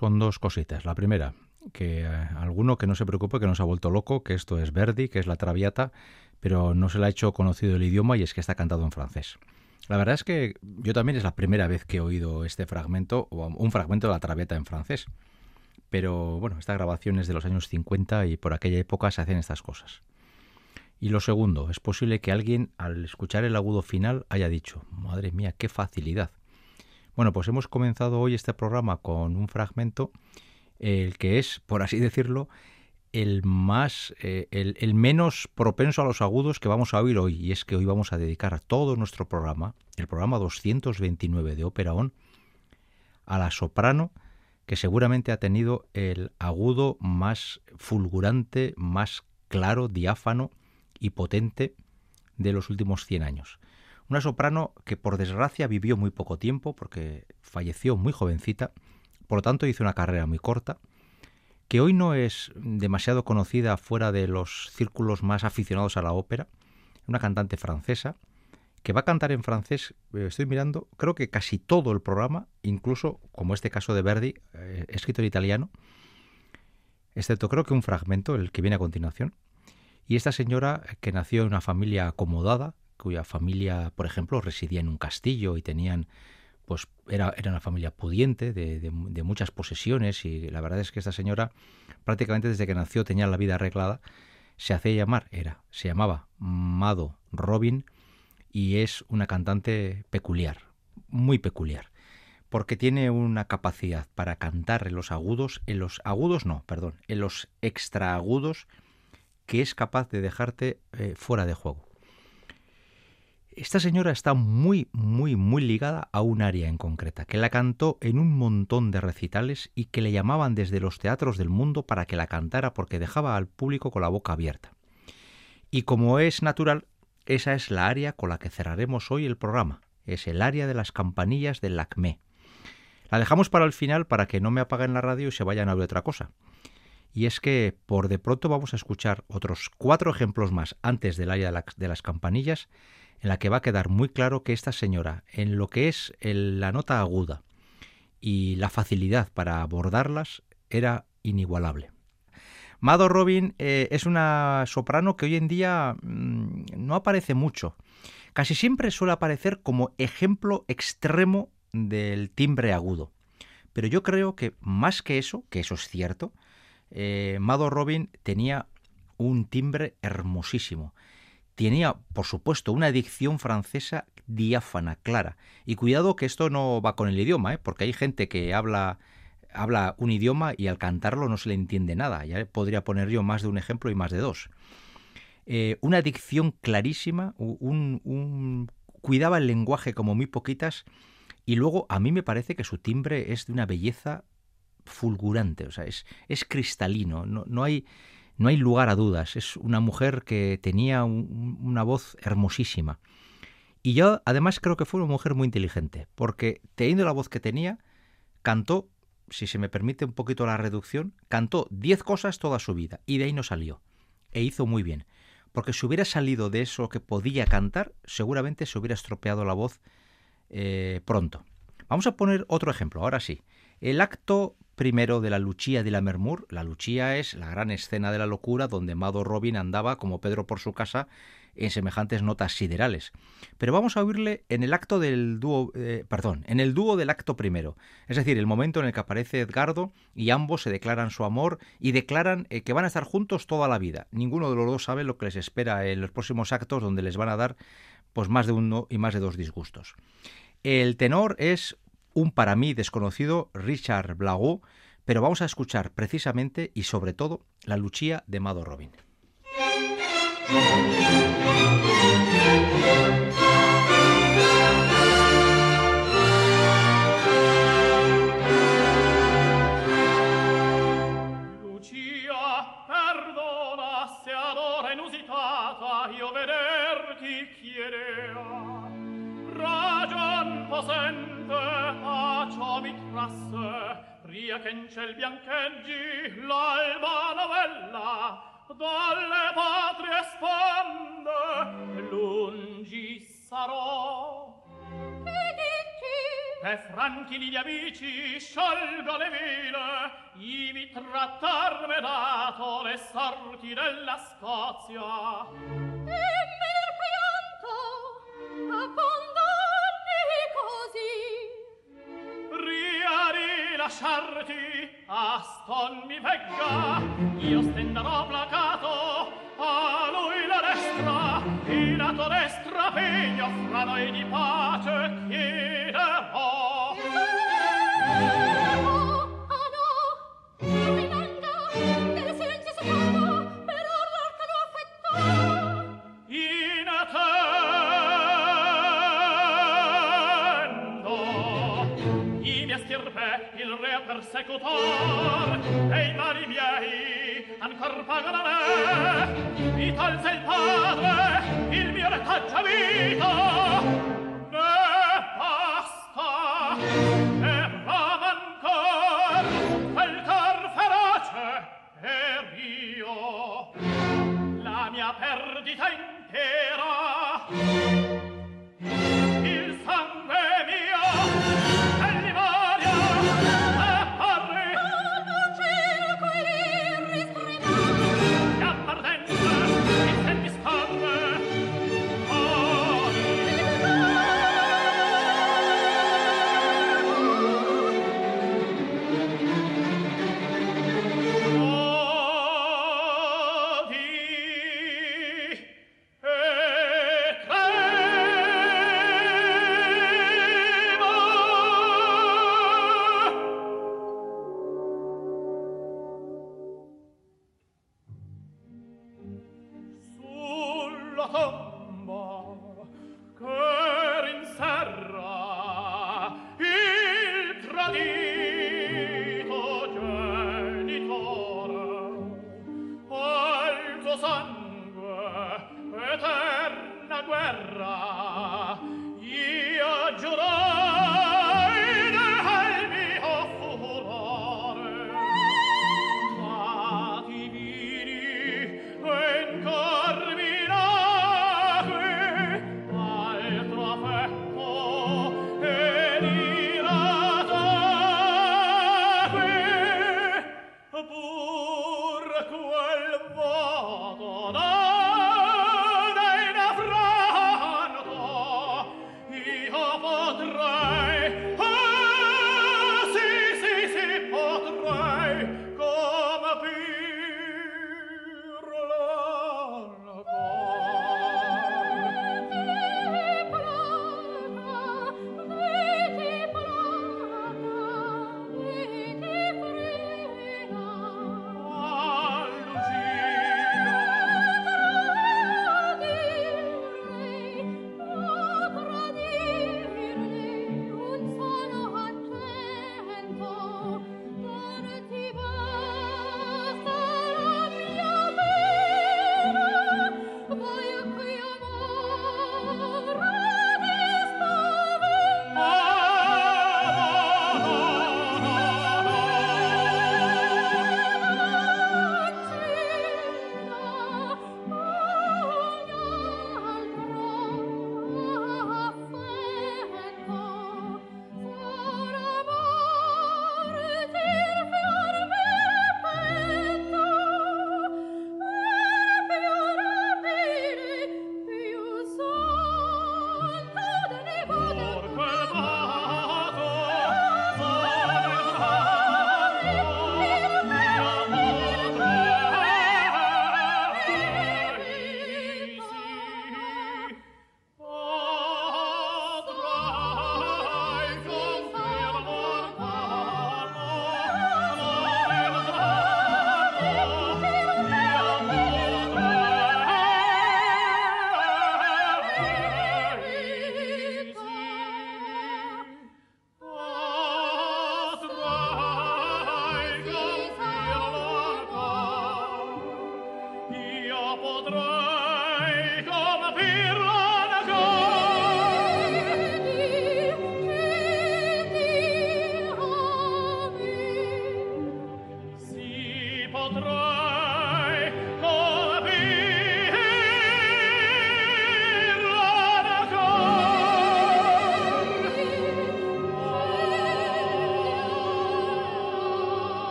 con dos cositas. La primera, que eh, alguno que no se preocupe, que no se ha vuelto loco, que esto es Verdi, que es la Traviata, pero no se le ha hecho conocido el idioma y es que está cantado en francés. La verdad es que yo también es la primera vez que he oído este fragmento, o un fragmento de la Traviata en francés. Pero bueno, esta grabación es de los años 50 y por aquella época se hacían estas cosas. Y lo segundo, es posible que alguien al escuchar el agudo final haya dicho, madre mía, qué facilidad. Bueno, pues hemos comenzado hoy este programa con un fragmento, el que es, por así decirlo, el más, eh, el, menos propenso a los agudos que vamos a oír hoy. Y es que hoy vamos a dedicar todo nuestro programa, el programa 229 de Ópera On, a la soprano que seguramente ha tenido el agudo más fulgurante, más claro, diáfano y potente de los últimos 100 años. Una soprano que por desgracia vivió muy poco tiempo porque falleció muy jovencita, por lo tanto hizo una carrera muy corta, que hoy no es demasiado conocida fuera de los círculos más aficionados a la ópera, una cantante francesa, que va a cantar en francés, eh, estoy mirando, creo que casi todo el programa, incluso como este caso de Verdi, eh, escrito en italiano, excepto creo que un fragmento, el que viene a continuación. Y esta señora, que nació en una familia acomodada, cuya familia, por ejemplo, residía en un castillo y tenían, pues era, era una familia pudiente, de, muchas posesiones, y la verdad es que esta señora, prácticamente desde que nació, tenía la vida arreglada, se hacía llamar, era, se llamaba Mado Robin, y es una cantante peculiar, muy peculiar, porque tiene una capacidad para cantar en los agudos, en los agudos no, perdón, en los extraagudos, que es capaz de dejarte eh, fuera de juego. Esta señora está muy, muy, muy ligada a un área en concreta, que la cantó en un montón de recitales y que le llamaban desde los teatros del mundo para que la cantara porque dejaba al público con la boca abierta. Y como es natural, esa es la área con la que cerraremos hoy el programa. Es el área de las campanillas del LACME. La dejamos para el final para que no me apaguen la radio y se vayan a ver otra cosa y es que por de pronto vamos a escuchar otros cuatro ejemplos más antes del área de, las campanillas, en la que va a quedar muy claro que esta señora, en lo que es la nota aguda y la facilidad para abordarlas, era inigualable. Mado Robin eh, es una soprano que hoy en día mm, no aparece mucho. Casi siempre suele aparecer como ejemplo extremo del timbre agudo. Pero yo creo que más que eso, que eso es cierto, eh, Mado Robin tenía un timbre hermosísimo. Tenía, por supuesto, una dicción francesa diáfana, clara. Y cuidado que esto no va con el idioma, ¿eh? porque hay gente que habla, habla un idioma y al cantarlo no se le entiende nada. Podría poner yo más de un ejemplo y más de dos. Eh, una dicción clarísima, cuidaba el lenguaje como muy poquitas y luego a mí me parece que su timbre es de una belleza fulgurante, es, es cristalino, no, no, hay, no hay lugar a dudas, es una mujer que tenía una voz hermosísima. Y yo además creo que fue una mujer muy inteligente, porque teniendo la voz que tenía, cantó, si se me permite un poquito la reducción, cantó diez cosas toda su vida y de ahí no salió. E hizo muy bien, porque si hubiera salido de eso que podía cantar, seguramente se hubiera estropeado la voz eh, pronto. Vamos a poner otro ejemplo, ahora sí. El acto primero de la Luchía de la Mermur. La Luchía es la gran escena de la locura donde Mado Robin andaba como Pedro por su casa en semejantes notas siderales. Pero vamos a oírle en el acto del dúo, eh, perdón, en el dúo del acto primero, es decir, el momento en el que aparece Edgardo y ambos se declaran su amor y declaran eh, que van a estar juntos toda la vida. Ninguno de los dos sabe lo que les espera en los próximos actos donde les van a dar pues más de uno y más de dos disgustos. El tenor es un para mí desconocido Richard Blago, pero vamos a escuchar precisamente y sobre todo la Luchía de Mado Robin. Che in ciel biancheggi l'alba novella dalle patrie sponde lungi sarò. E dici? Tre franchi gli amici sciolgo le vile ivi trattar me dato le sorti della Scozia. E me ne pianto abbandoni lasciarti Aston mi vegga io stenderò placato a lui la destra in atto destra pegno fra noi di pace chiederò persecutor e i mali miei ancor pagano me. Mi tolse il padre il mio retaggio vita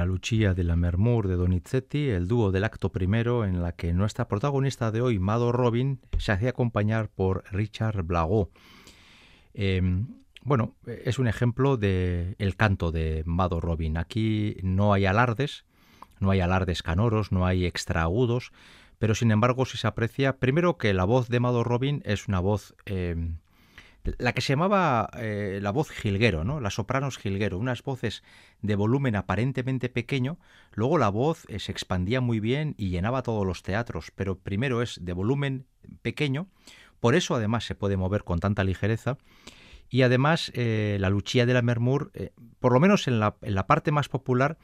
la Lucia de la Mermur de Donizetti, el dúo del acto primero, en la que nuestra protagonista de hoy, Mado Robin, se hacía acompañar por Richard Blago. Em, bueno, es un ejemplo de el canto de Mado Robin. Aquí no hay alardes, no hay alardes canoros, no hay extraagudos, pero sin embargo sí se aprecia primero que la voz de Mado Robin es una voz em, la que se llamaba eh, la voz jilguero, ¿no? Las sopranos jilguero, unas voces de volumen aparentemente pequeño, luego la voz eh, se expandía muy bien y llenaba todos los teatros, pero primero es de volumen pequeño, por eso además se puede mover con tanta ligereza, y además eh, la Lucia de la Mermur, por lo menos en la, en la, parte más popular,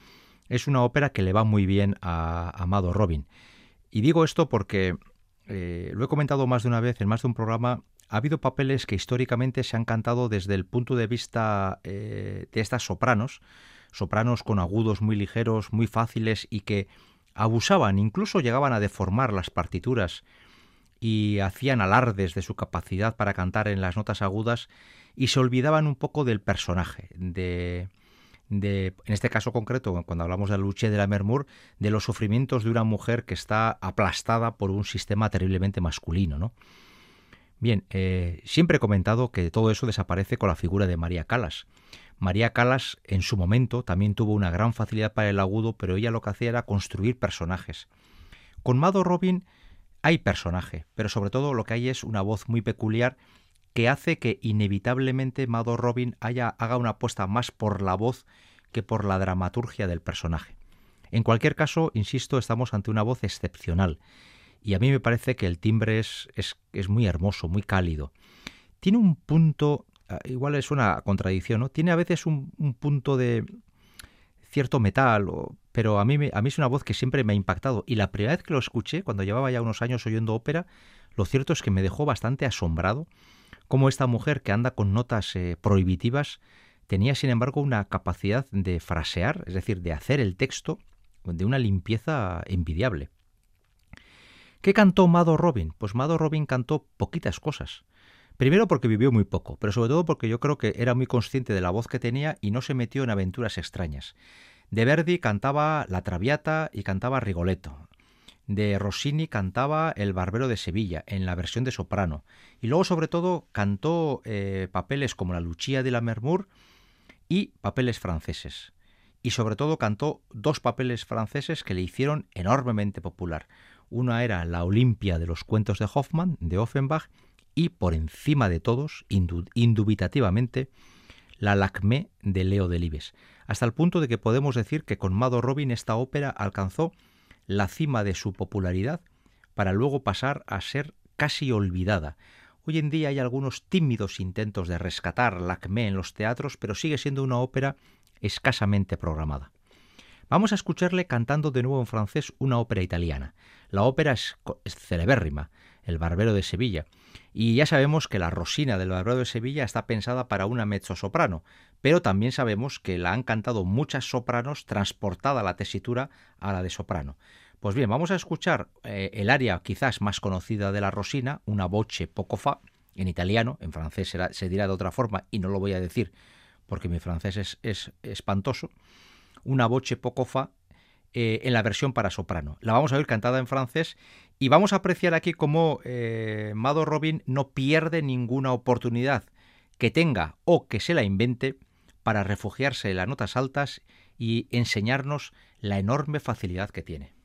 es una ópera que le va muy bien a Amado Robin. Y digo esto porque lo he comentado más de una vez en más de un programa ha habido papeles que históricamente se han cantado desde el punto de vista eh, de estas sopranos, sopranos con agudos muy ligeros, muy fáciles y que abusaban, incluso llegaban a deformar las partituras y hacían alardes de su capacidad para cantar en las notas agudas y se olvidaban un poco del personaje, de, de en este caso concreto, cuando hablamos de la lucha de la Mermur, de los sufrimientos de una mujer que está aplastada por un sistema terriblemente masculino, ¿no? Bien, eh, siempre he comentado que todo eso desaparece con la figura de María Calas. María Calas en su momento también tuvo una gran facilidad para el agudo, pero ella lo que hacía era construir personajes. Con Mado Robin hay personaje, pero sobre todo lo que hay es una voz muy peculiar que hace que inevitablemente Mado Robin haya, haga una apuesta más por la voz que por la dramaturgia del personaje. En cualquier caso, insisto, estamos ante una voz excepcional y a mí me parece que el timbre es, es, muy hermoso, muy cálido. Tiene un punto, ah, igual es una contradicción, ¿no? Tiene a veces un, punto de cierto metal, pero a mí, a mí es una voz que siempre me ha impactado. Y la primera vez que lo escuché, cuando llevaba ya unos años oyendo ópera, lo cierto es que me dejó bastante asombrado cómo esta mujer que anda con notas eh, prohibitivas tenía sin embargo una capacidad de frasear, es decir, de hacer el texto de una limpieza envidiable. ¿Qué cantó Mado Robin? Pues Mado Robin cantó poquitas cosas. Primero porque vivió muy poco, pero sobre todo porque yo creo que era muy consciente de la voz que tenía y no se metió en aventuras extrañas. De Verdi cantaba La Traviata y cantaba Rigoletto. De Rossini cantaba El Barbero de Sevilla, en la versión de soprano. Y luego, sobre todo, cantó eh, papeles como La Lucia de la Mermur y papeles franceses. Y sobre todo cantó dos papeles franceses que le hicieron enormemente popular. Una era la Olimpia de los cuentos de Hoffmann, de Offenbach, y por encima de todos, indubitativamente, la Lacmé de Leo Delibes, hasta el punto de que podemos decir que con Mado Robin esta ópera alcanzó la cima de su popularidad para luego pasar a ser casi olvidada. Hoy en día hay algunos tímidos intentos de rescatar Lacmé en los teatros, pero sigue siendo una ópera escasamente programada. Vamos a escucharle cantando de nuevo en francés una ópera italiana. La ópera es, celebérrima, El Barbero de Sevilla, y ya sabemos que la Rosina del Barbero de Sevilla está pensada para una mezzosoprano, pero también sabemos que la han cantado muchas sopranos transportada la tesitura a la de soprano. Pues bien, vamos a escuchar eh, el aria quizás más conocida de la Rosina, una voce poco fa, en italiano, en francés se dirá de otra forma y no lo voy a decir porque mi francés es espantoso una voce poco fa eh, en la versión para soprano. La vamos a oír cantada en francés y vamos a apreciar aquí cómo eh, Mado Robin no pierde ninguna oportunidad que tenga o que se la invente para refugiarse en las notas altas y enseñarnos la enorme facilidad que tiene.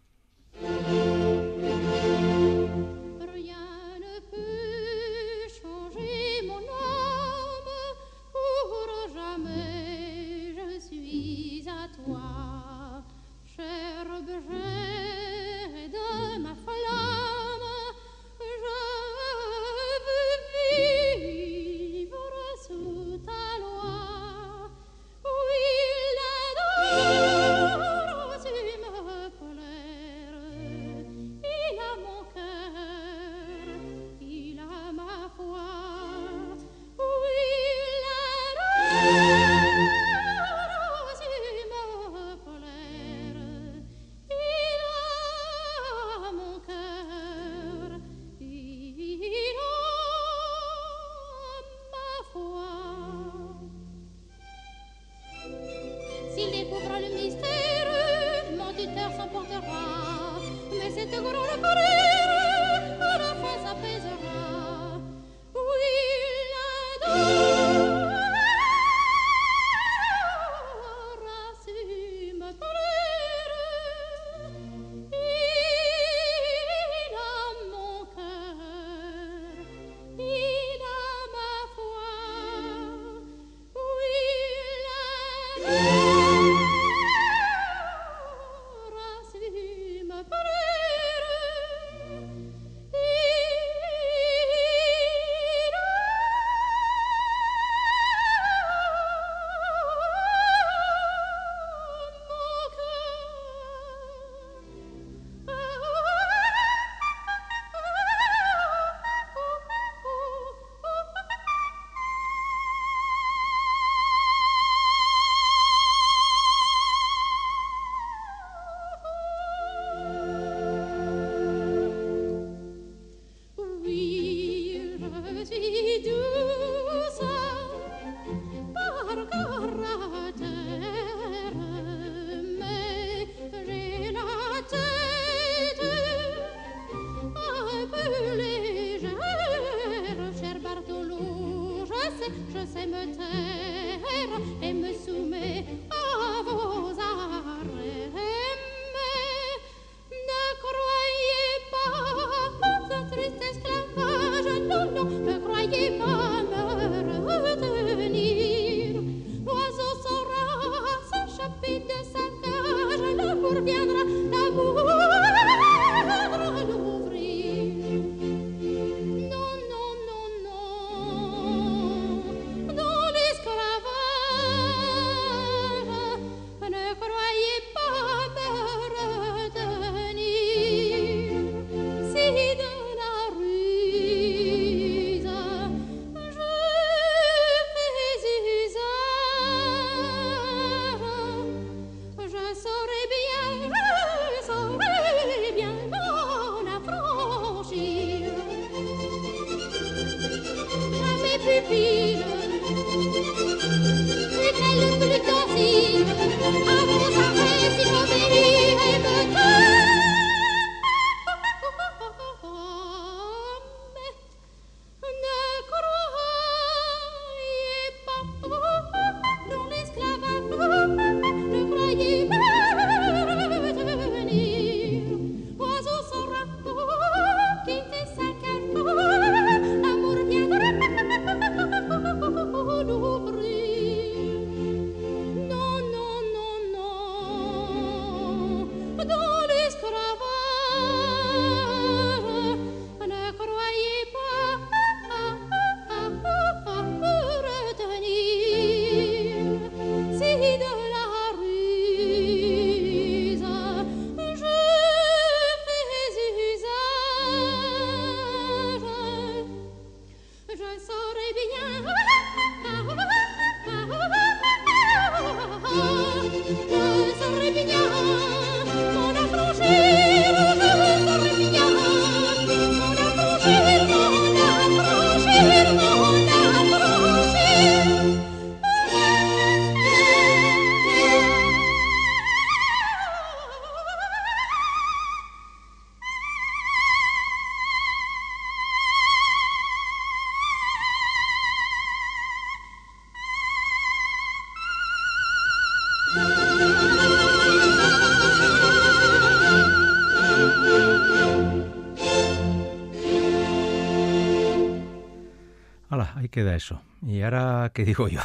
Queda eso. ¿Y ahora qué digo yo?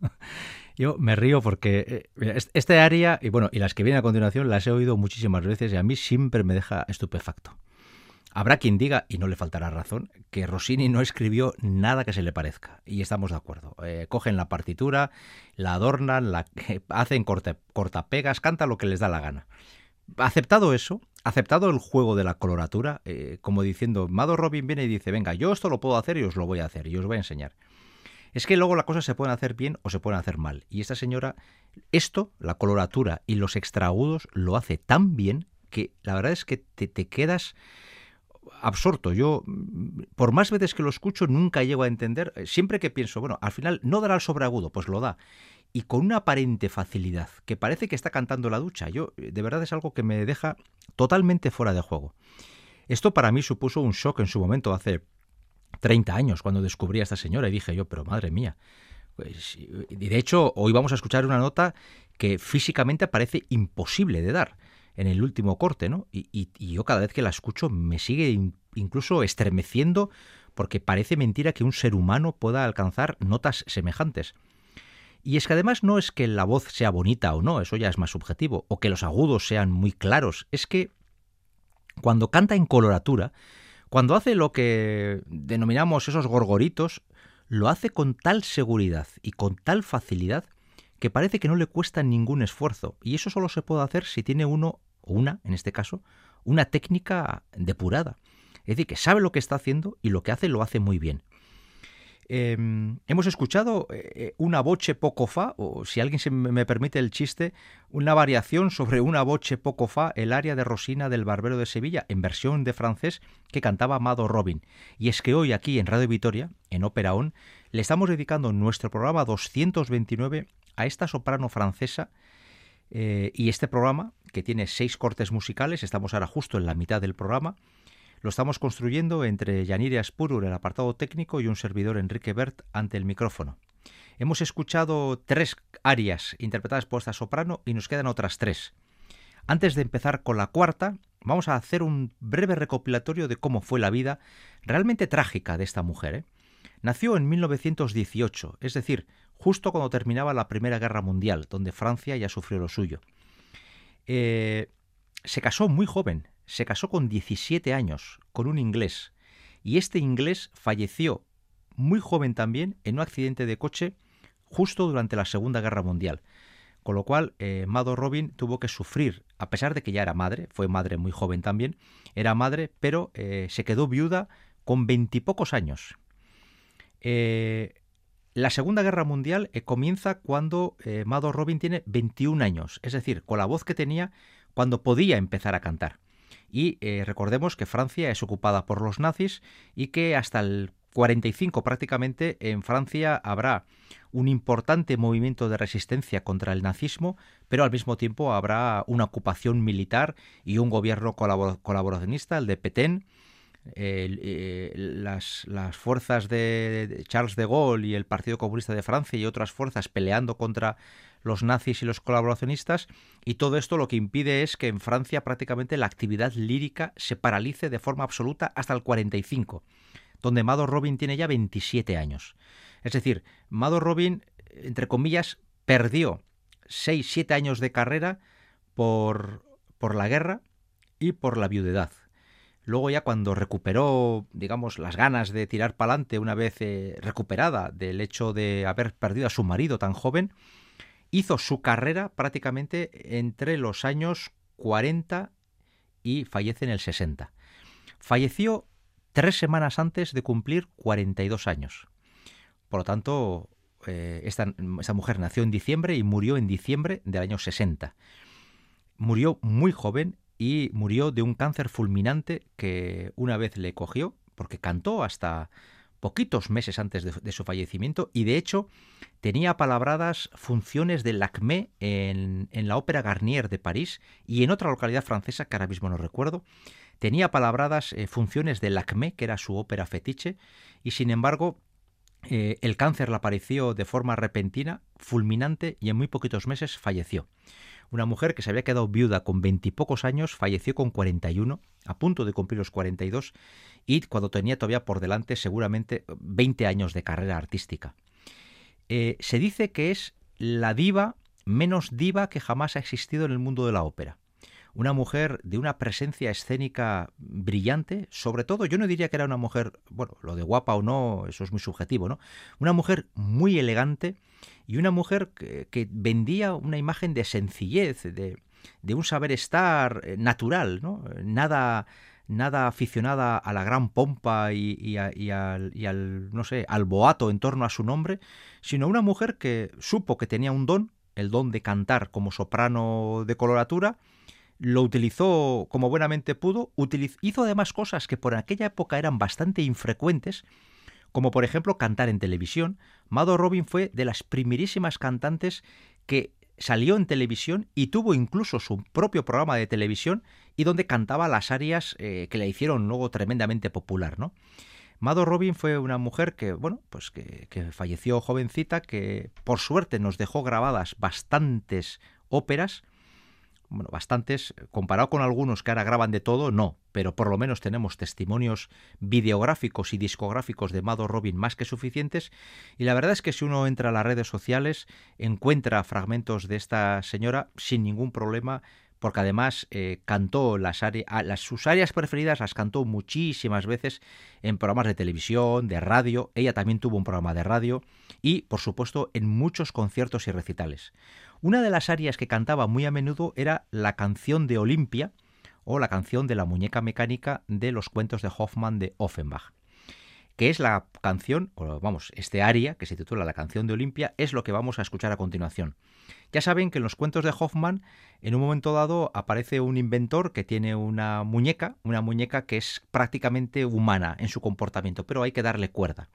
Yo me río porque eh, este área, y bueno, y las que vienen a continuación, las he oído muchísimas veces y a mí siempre me deja estupefacto. Habrá quien diga, y no le faltará razón, que Rossini no escribió nada que se le parezca. Y estamos de acuerdo. Eh, cogen la partitura, la adornan, la hacen corta- cortapegas, canta lo que les da la gana. Aceptado eso, aceptado el juego de la coloratura, eh, como diciendo, Mado Robin viene y dice, venga, yo esto lo puedo hacer y os lo voy a hacer y os voy a enseñar. Es que luego las cosas se pueden hacer bien o se pueden hacer mal. Y esta señora, esto, la coloratura y los extraagudos, lo hace tan bien que la verdad es que te, te quedas absorto. Yo, mm, por más veces que lo escucho, nunca llego a entender. eh, Siempre que pienso, bueno, al final no dará el sobreagudo, pues lo da. Y con una aparente facilidad, que parece que está cantando la ducha. Yo, de verdad, es algo que me deja totalmente fuera de juego. Esto para mí supuso un shock en su momento, hace 30 años, cuando descubrí a esta señora y dije yo, pero madre mía. Pues, y de hecho, hoy vamos a escuchar una nota que físicamente parece imposible de dar en el último corte, ¿no? Y, y yo cada vez que la escucho me sigue incluso estremeciendo porque parece mentira que un ser humano pueda alcanzar notas semejantes. Y es que además no es que la voz sea bonita o no, eso ya es más subjetivo, o que los agudos sean muy claros, es que cuando canta en coloratura, cuando hace lo que denominamos esos gorgoritos, lo hace con tal seguridad y con tal facilidad que parece que no le cuesta ningún esfuerzo. Y eso solo se puede hacer si tiene uno, o una, en este caso, una técnica depurada. Es decir, que sabe lo que está haciendo y lo que hace lo hace muy bien. Em, hemos escuchado eh, eh, una boche poco fa, o si alguien se me permite el chiste, una variación sobre una boche poco fa, el área de Rosina del Barbero de Sevilla, en versión de francés, que cantaba Amado Robin. Y es que hoy aquí en Radio Vitoria, en Ópera On, le estamos dedicando nuestro programa 229 a esta soprano francesa. Eh, y este programa, que tiene seis cortes musicales, estamos ahora justo en la mitad del programa, lo estamos construyendo entre Yanire Aspurur, el apartado técnico, y un servidor Enrique Bert ante el micrófono. Hemos escuchado tres arias interpretadas por esta soprano y nos quedan otras tres. Antes de empezar con la cuarta, vamos a hacer un breve recopilatorio de cómo fue la vida realmente trágica de esta mujer. ¿eh? Nació en 1918, es decir, justo cuando terminaba la Primera Guerra Mundial, donde Francia ya sufrió lo suyo. Eh, se casó muy joven, se casó con 17 años con un inglés y este inglés falleció muy joven también en un accidente de coche justo durante la Segunda Guerra Mundial. Con lo cual, eh, Mado Robin tuvo que sufrir, a pesar de que ya era madre, fue madre muy joven también, era madre, pero eh, se quedó viuda con veintipocos años. Eh, la Segunda Guerra Mundial comienza cuando Mado Robin tiene 21 años, es decir, con la voz que tenía cuando podía empezar a cantar. Y eh, recordemos que Francia es ocupada por los nazis y que hasta el 45 prácticamente en Francia habrá un importante movimiento de resistencia contra el nazismo, pero al mismo tiempo habrá una ocupación militar y un gobierno colaboracionista, el de Petén. Eh, las, las, fuerzas de Charles de Gaulle y el Partido Comunista de Francia y otras fuerzas peleando contra los nazis y los colaboracionistas, y todo esto lo que impide es que en Francia prácticamente la actividad lírica se paralice de forma absoluta hasta el 45, donde Mado Robin tiene ya 27 años. Es decir, Mado Robin, entre comillas, perdió 6-7 años de carrera por, por la guerra y por la viudedad. Luego ya cuando recuperó, digamos, las ganas de tirar para adelante una vez eh, recuperada del hecho de haber perdido a su marido tan joven, hizo su carrera prácticamente entre los años 40 y fallece en el 60. Falleció tres semanas antes de cumplir 42 años. Por lo tanto, eh, esta, esta, mujer nació en diciembre y murió en diciembre del año 60. Murió muy joven y murió de un cáncer fulminante que una vez le cogió, porque cantó hasta poquitos meses antes de, su fallecimiento y de hecho tenía palabradas funciones de Lacmé en, en, la ópera Garnier de París y en otra localidad francesa que ahora mismo no recuerdo. Tenía palabradas eh, funciones de Lacmé, que era su ópera fetiche, y sin embargo eh, el cáncer le apareció de forma repentina, fulminante y en muy poquitos meses falleció. Una mujer que se había quedado viuda con veintipocos años falleció con 41, a punto de cumplir los 42, y cuando tenía todavía por delante seguramente 20 años de carrera artística. Eh, se dice que es la diva menos diva que jamás ha existido en el mundo de la ópera una mujer de una presencia escénica brillante, sobre todo yo no diría que era una mujer, bueno, lo de guapa o no, eso es muy subjetivo, ¿no? Una mujer muy elegante y una mujer que, vendía una imagen de sencillez, de, de un saber estar eh, natural, ¿no? Nada nada aficionada a la gran pompa y, y, al, y, al, no sé, al boato en torno a su nombre, sino una mujer que supo que tenía un don, el don de cantar como soprano de coloratura, lo utilizó como buenamente pudo, hizo además cosas que por aquella época eran bastante infrecuentes, como por ejemplo cantar en televisión. Mado Robin fue de las primerísimas cantantes que salió en televisión y tuvo incluso su propio programa de televisión y donde cantaba las arias eh, que le hicieron luego tremendamente popular, ¿no? Mado Robin fue una mujer que, bueno, pues que falleció jovencita, que por suerte nos dejó grabadas bastantes óperas, bueno, bastantes, comparado con algunos que ahora graban de todo, no, pero por lo menos tenemos testimonios videográficos y discográficos de Mado Robin más que suficientes, y la verdad es que si uno entra a las redes sociales encuentra fragmentos de esta señora sin ningún problema, porque además eh, cantó las, las, sus áreas preferidas, las cantó muchísimas veces en programas de televisión, de radio, ella también tuvo un programa de radio y, por supuesto, en muchos conciertos y recitales. Una de las áreas que cantaba muy a menudo era la canción de Olimpia o la canción de la muñeca mecánica de los cuentos de Hoffmann de Offenbach que es la canción, o vamos, este aria que se titula La canción de Olimpia, es lo que vamos a escuchar a continuación. Ya saben que en los cuentos de Hoffman, en un momento dado, aparece un inventor que tiene una muñeca, una muñeca que es prácticamente humana en su comportamiento, pero hay que darle cuerda.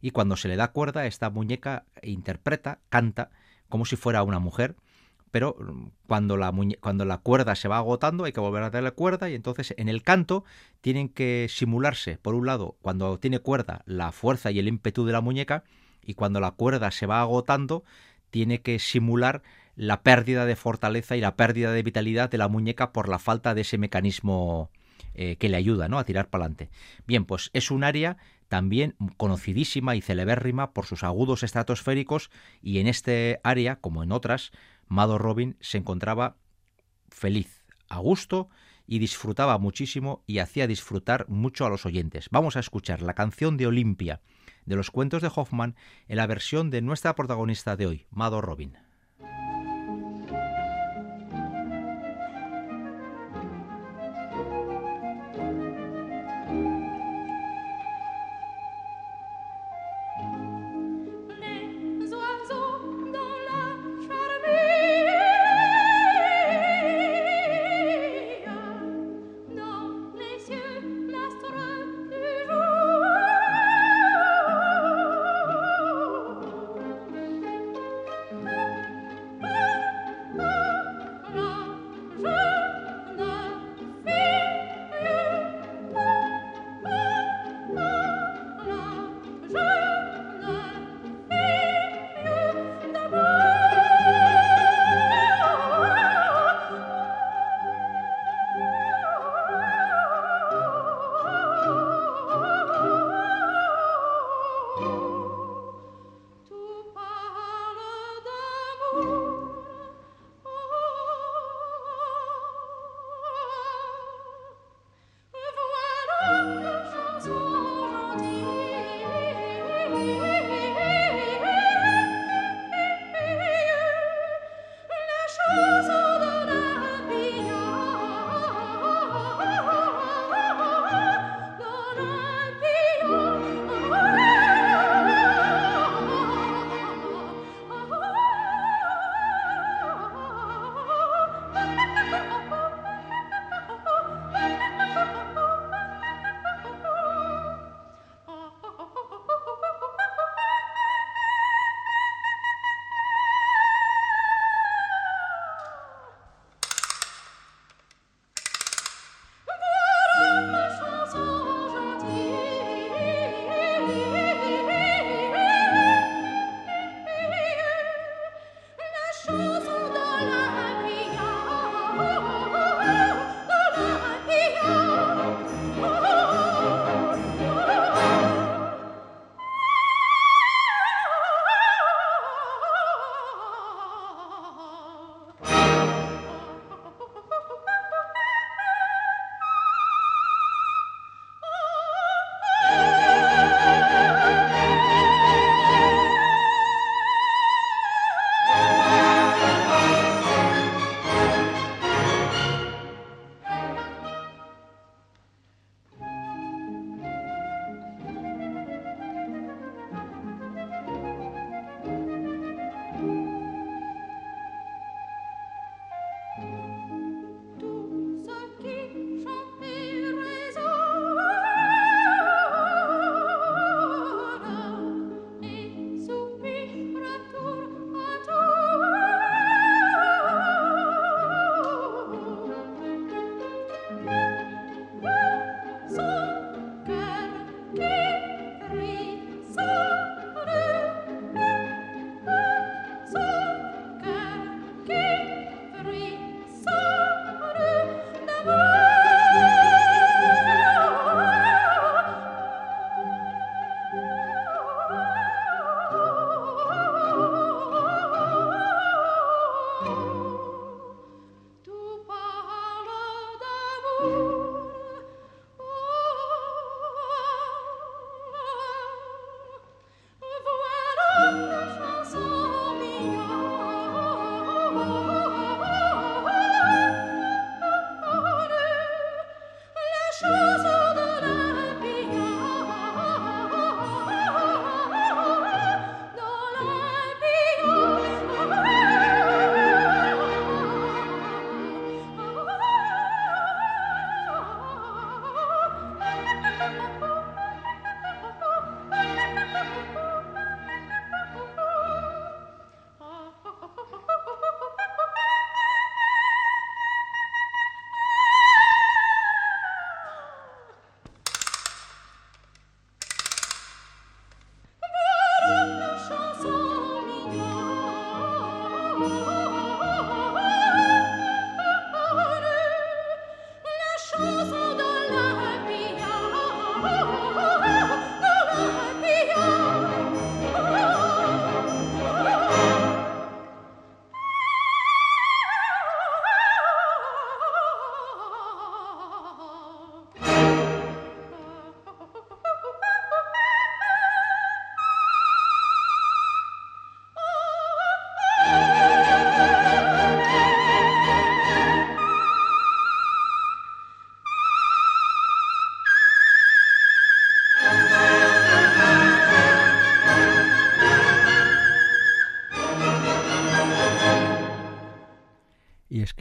Y cuando se le da cuerda, esta muñeca interpreta, canta, como si fuera una mujer, pero mm, cuando la, cuando la cuerda se va agotando hay que volver a darle cuerda y entonces en el canto tienen que simularse, por un lado, cuando tiene cuerda, la fuerza y el ímpetu de la muñeca y cuando la cuerda se va agotando tiene que simular la pérdida de fortaleza y la pérdida de vitalidad de la muñeca por la falta de ese mecanismo eh, que le ayuda ¿no? a tirar para adelante. Bien, pues es un área también conocidísima y celebérrima por sus agudos estratosféricos y en este área, como en otras, Mado Robin se encontraba feliz, a gusto y disfrutaba muchísimo y hacía disfrutar mucho a los oyentes. Vamos a escuchar la canción de Olimpia de los cuentos de Hoffman en la versión de nuestra protagonista de hoy, Mado Robin.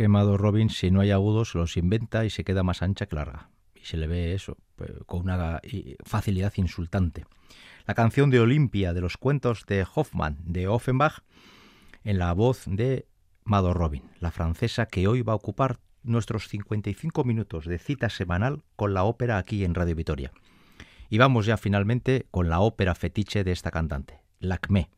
Quemado Robin, si no hay agudos, los inventa y se queda más ancha que larga. Y se le ve eso, pues, con una facilidad insultante. La canción de Olimpia de los cuentos de Hoffmann de Offenbach en la voz de Mado Robin, la francesa que hoy va a ocupar nuestros 55 minutos de cita semanal con la ópera aquí en Radio Vitoria. Y vamos ya finalmente con la ópera fetiche de esta cantante, Lacmé.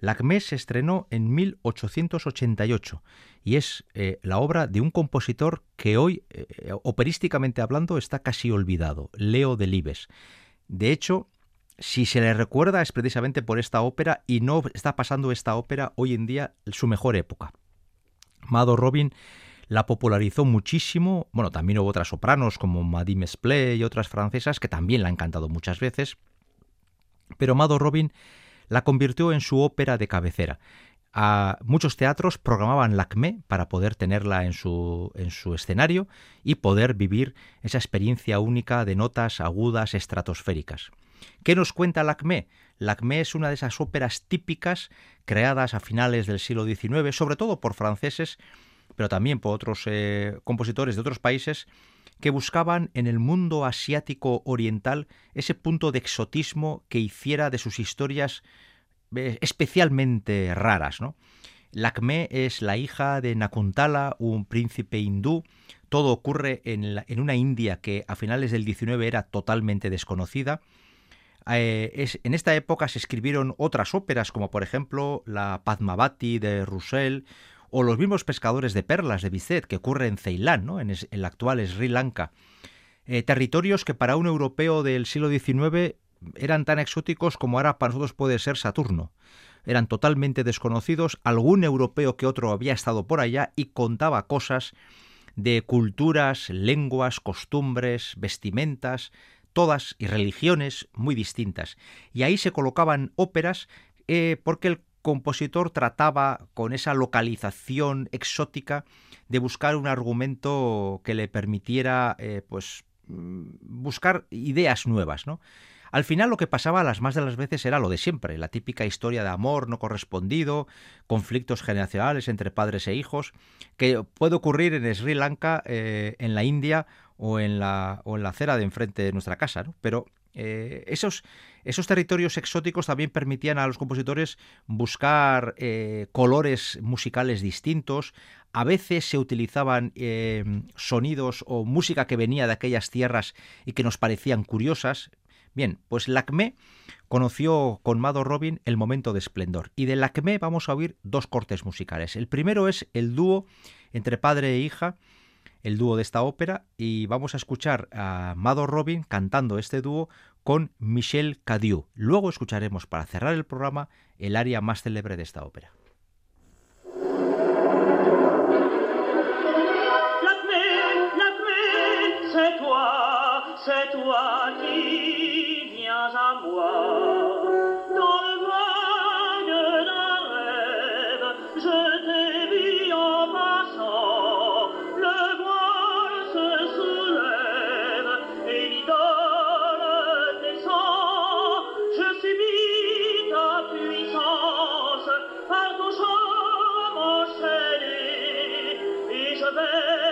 Lacmé se estrenó en 1888 y es eh, la obra de un compositor que hoy, eh, operísticamente hablando, está casi olvidado, Leo Delibes. De hecho, si se le recuerda es precisamente por esta ópera y no está pasando esta ópera hoy en día su mejor época. Mado Robin la popularizó muchísimo, bueno, también hubo otras sopranos como Madame Splay y otras francesas que también la han cantado muchas veces, pero Mado Robin la convirtió en su ópera de cabecera. A muchos teatros programaban Lacmé para poder tenerla en su, en su escenario y poder vivir esa experiencia única de notas agudas estratosféricas. ¿Qué nos cuenta Lacmé? Lacmé es una de esas óperas típicas creadas a finales del siglo XIX, sobre todo por franceses, pero también por otros eh, compositores de otros países, que buscaban en el mundo asiático oriental ese punto de exotismo que hiciera de sus historias eh, especialmente raras. ¿no? Lakme es la hija de Nakuntala, un príncipe hindú. Todo ocurre en, en una India que a finales del XIX era totalmente desconocida. Eh, en esta época se escribieron otras óperas, como por ejemplo la Padmavati de Roussel o los mismos pescadores de perlas de Bizet, que ocurre en Ceilán, ¿no? en, el actual Sri Lanka. Eh, territorios que para un europeo del siglo XIX eran tan exóticos como ahora para nosotros puede ser Saturno. Eran totalmente desconocidos, algún europeo que otro había estado por allá y contaba cosas de culturas, lenguas, costumbres, vestimentas, todas y religiones muy distintas. Y ahí se colocaban óperas eh, porque el compositor trataba con esa localización exótica de buscar un argumento que le permitiera eh, pues mm, buscar ideas nuevas. Al final lo que pasaba las más de las veces era lo de siempre, la típica historia de amor no correspondido, conflictos generacionales entre padres e hijos, que puede ocurrir en Sri Lanka, eh, en la India o en la, o en la acera de enfrente de nuestra casa. Pero eh, esos, esos territorios exóticos también permitían a los compositores buscar eh, colores musicales distintos. A veces se utilizaban sonidos o música que venía de aquellas tierras y que nos parecían curiosas. Bien, pues Lacmé conoció con Mado Robin el momento de esplendor y de Lacmé vamos a oír dos cortes musicales. El primero es el dúo entre padre e hija, el dúo de esta ópera y vamos a escuchar a Mado Robin cantando este dúo con Michel Cadieu. Luego escucharemos para cerrar el programa el aria más célebre de esta ópera. lei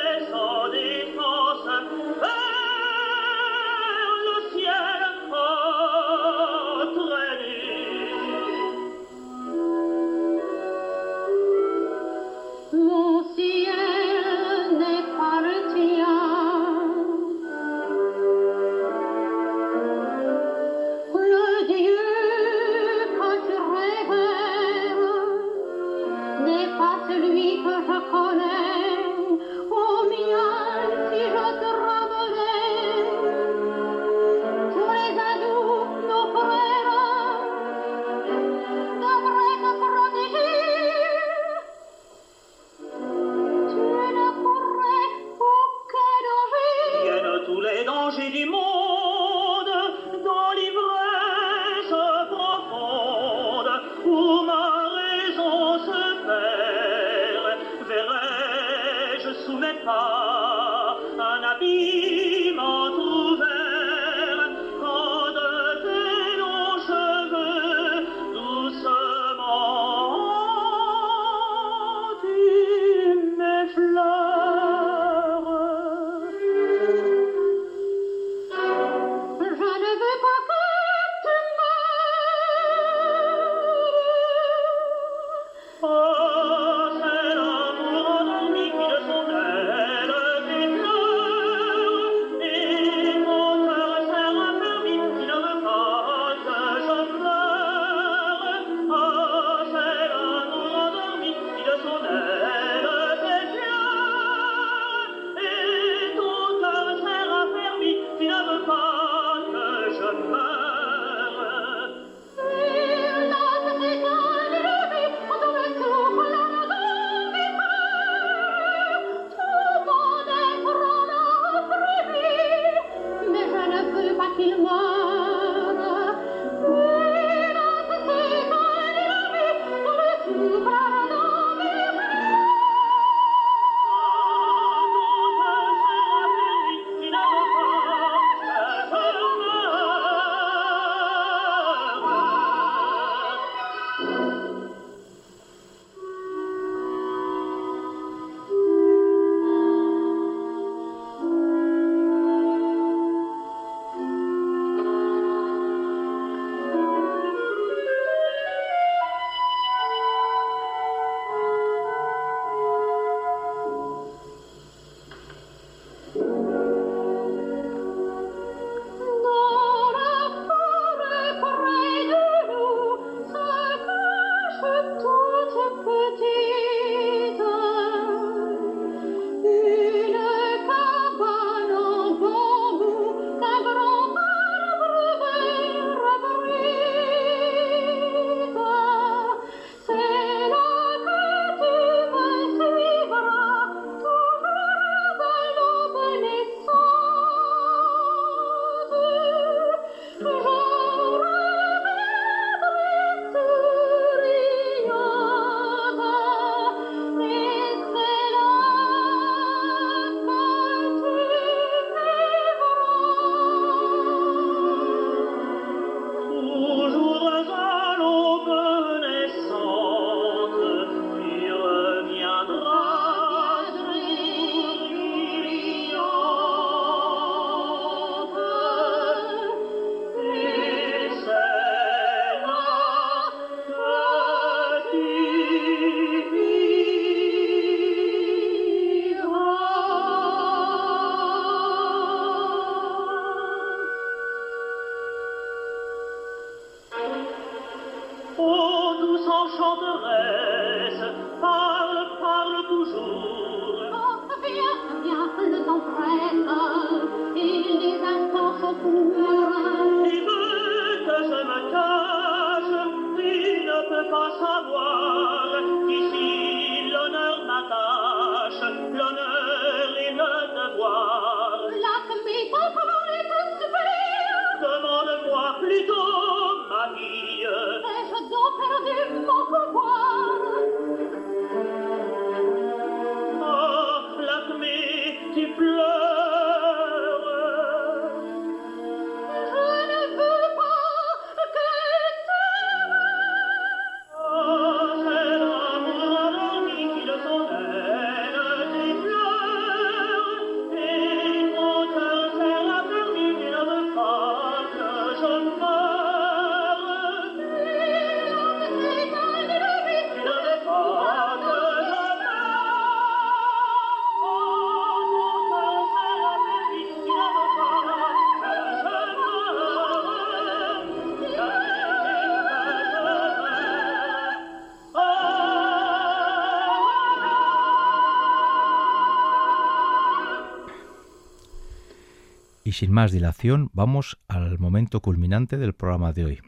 sin más dilación, vamos al momento culminante del programa de hoy.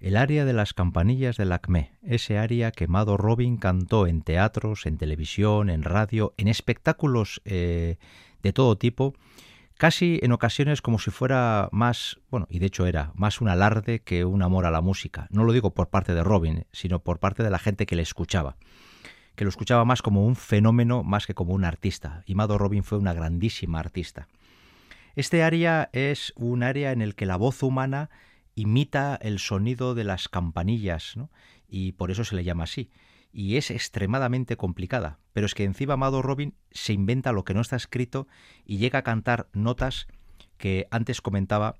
El aria de las campanillas del Acme, ese aria que Mado Robin cantó en teatros, en televisión, en radio, en espectáculos eh, de todo tipo, casi en ocasiones como si fuera más, bueno, y de hecho era, más un alarde que un amor a la música. No lo digo por parte de Robin, sino por parte de la gente que le escuchaba que lo escuchaba más como un fenómeno más que como un artista. Y Mado Robin fue una grandísima artista. Este área es un área en el que la voz humana imita el sonido de las campanillas, ¿no? y por eso se le llama así. Y es extremadamente complicada, pero es que encima Amado Robin se inventa lo que no está escrito y llega a cantar notas que antes comentaba,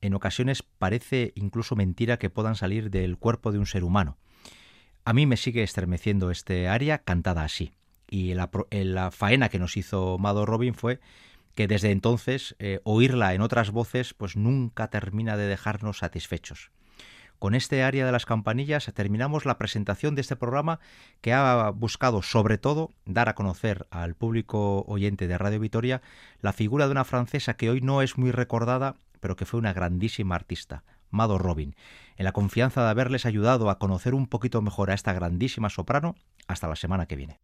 en ocasiones parece incluso mentira que puedan salir del cuerpo de un ser humano. A mí me sigue estremeciendo este área cantada así. Y la, la faena que nos hizo Mado Robin fue que desde entonces eh, oírla en otras voces pues nunca termina de dejarnos satisfechos. Con este área de las campanillas terminamos la presentación de este programa que ha buscado sobre todo dar a conocer al público oyente de Radio Vitoria la figura de una francesa que hoy no es muy recordada, pero que fue una grandísima artista, Mado Robin, en la confianza de haberles ayudado a conocer un poquito mejor a esta grandísima soprano. Hasta la semana que viene.